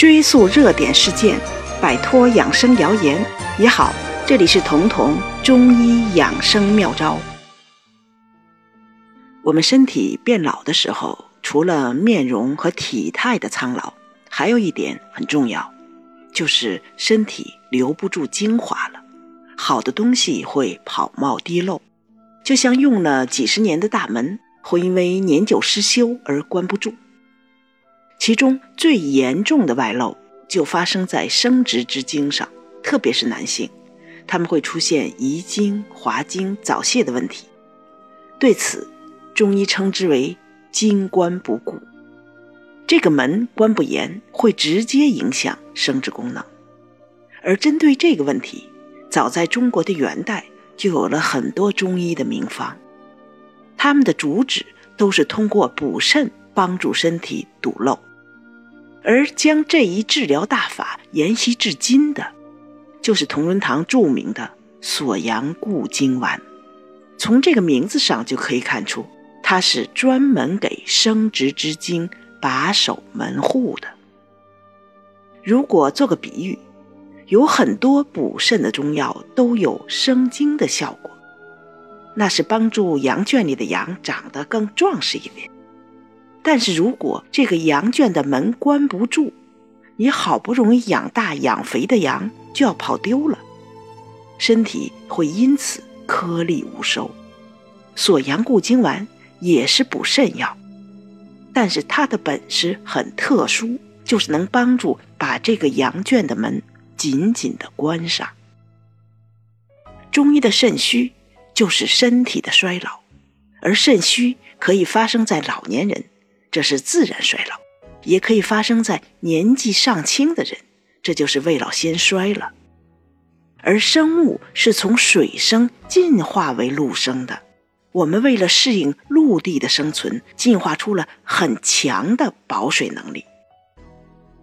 追溯热点事件，摆脱养生谣言也好。这里是彤彤中医养生妙招。我们身体变老的时候，除了面容和体态的苍老，还有一点很重要，就是身体留不住精华了。好的东西会跑冒滴漏，就像用了几十年的大门，会因为年久失修而关不住。其中最严重的外漏就发生在生殖之精上，特别是男性，他们会出现遗精、滑精、早泄的问题。对此，中医称之为“精关不固”。这个门关不严，会直接影响生殖功能。而针对这个问题，早在中国的元代就有了很多中医的名方，他们的主旨都是通过补肾帮助身体堵漏。而将这一治疗大法沿袭至今的，就是同仁堂著名的锁阳固精丸。从这个名字上就可以看出，它是专门给生殖之精把守门户的。如果做个比喻，有很多补肾的中药都有生精的效果，那是帮助羊圈里的羊长得更壮实一点。但是如果这个羊圈的门关不住，你好不容易养大养肥的羊就要跑丢了，身体会因此颗粒无收。锁阳固精丸也是补肾药，但是它的本事很特殊，就是能帮助把这个羊圈的门紧紧的关上。中医的肾虚就是身体的衰老，而肾虚可以发生在老年人。这是自然衰老，也可以发生在年纪尚轻的人，这就是未老先衰了。而生物是从水生进化为陆生的，我们为了适应陆地的生存，进化出了很强的保水能力。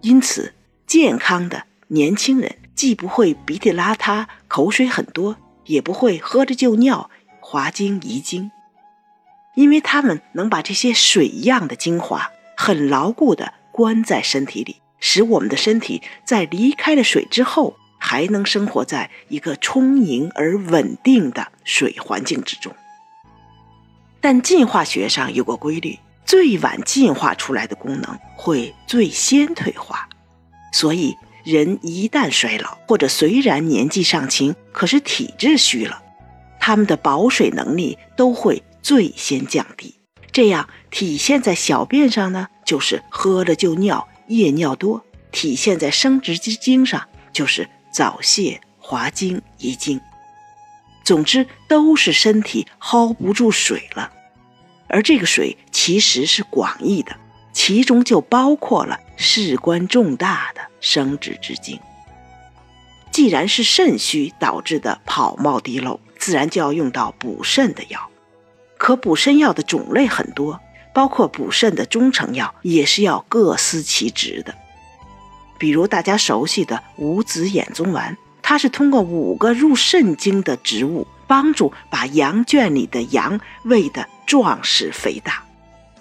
因此，健康的年轻人既不会鼻涕邋遢、口水很多，也不会喝着就尿、滑精遗精。因为他们能把这些水一样的精华很牢固地关在身体里，使我们的身体在离开了水之后，还能生活在一个充盈而稳定的水环境之中。但进化学上有个规律：最晚进化出来的功能会最先退化。所以，人一旦衰老，或者虽然年纪尚轻，可是体质虚了，他们的保水能力都会。最先降低，这样体现在小便上呢，就是喝了就尿，夜尿多；体现在生殖之精上，就是早泄、滑精、遗精。总之，都是身体薅不住水了。而这个水其实是广义的，其中就包括了事关重大的生殖之精。既然是肾虚导致的跑冒滴漏，自然就要用到补肾的药。可补肾药的种类很多，包括补肾的中成药也是要各司其职的。比如大家熟悉的五子衍宗丸，它是通过五个入肾经的植物，帮助把羊圈里的羊喂得壮实肥大；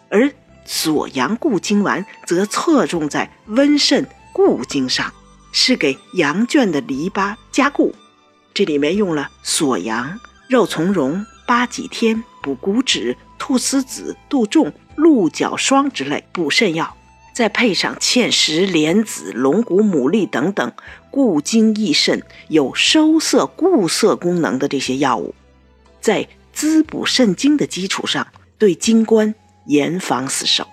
而锁阳固精丸则侧重在温肾固精上，是给羊圈的篱笆加固。这里面用了锁阳、肉苁蓉、八戟天。补骨脂、菟丝子、杜仲、鹿角霜之类补肾药，再配上芡实、莲子、龙骨、牡蛎等等固精益肾、有收涩固涩功能的这些药物，在滋补肾精的基础上，对精关严防死守。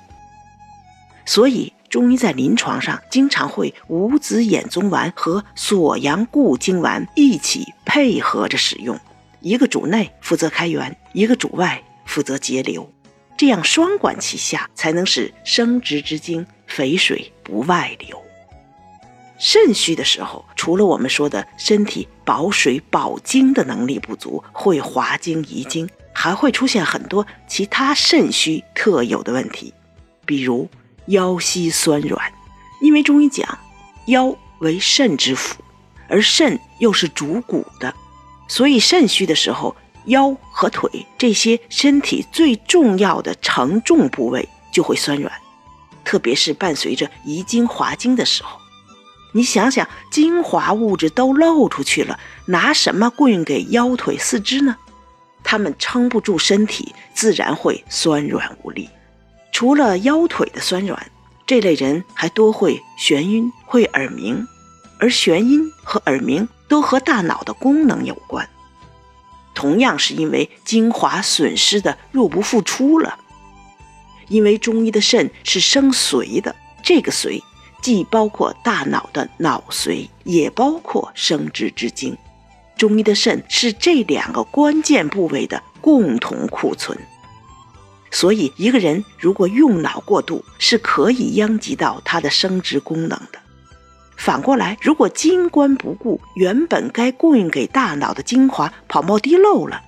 所以，中医在临床上经常会五子衍宗丸和锁阳固精丸一起配合着使用。一个主内负责开源，一个主外负责节流，这样双管齐下，才能使生殖之精肥水不外流。肾虚的时候，除了我们说的身体保水保精的能力不足，会滑精遗精，还会出现很多其他肾虚特有的问题，比如腰膝酸软。因为中医讲，腰为肾之府，而肾又是主骨的。所以肾虚的时候，腰和腿这些身体最重要的承重部位就会酸软，特别是伴随着遗精滑精的时候，你想想，精华物质都漏出去了，拿什么供应给腰腿四肢呢？他们撑不住身体，自然会酸软无力。除了腰腿的酸软，这类人还多会眩晕、会耳鸣，而眩晕和耳鸣都和大脑的功能有关。同样是因为精华损失的入不敷出了。因为中医的肾是生髓的，这个髓既包括大脑的脑髓，也包括生殖之精。中医的肾是这两个关键部位的共同库存。所以，一个人如果用脑过度，是可以殃及到他的生殖功能的。反过来，如果精关不顾，原本该供应给大脑的精华跑冒滴漏了，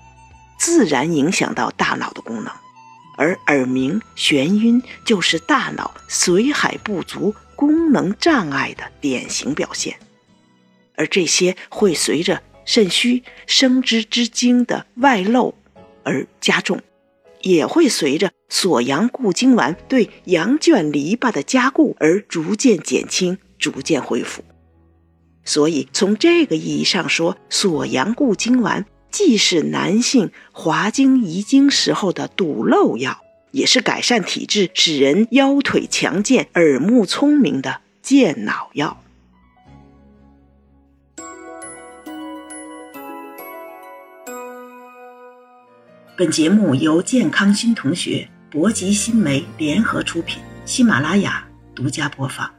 自然影响到大脑的功能。而耳鸣、眩晕就是大脑髓海不足、功能障碍的典型表现，而这些会随着肾虚、生殖之精的外漏而加重。也会随着锁阳固精丸对阳卷篱笆的加固而逐渐减轻、逐渐恢复。所以，从这个意义上说，锁阳固精丸既是男性滑精遗精时候的堵漏药，也是改善体质、使人腰腿强健、耳目聪明的健脑药。本节目由健康新同学、博吉新媒联合出品，喜马拉雅独家播放。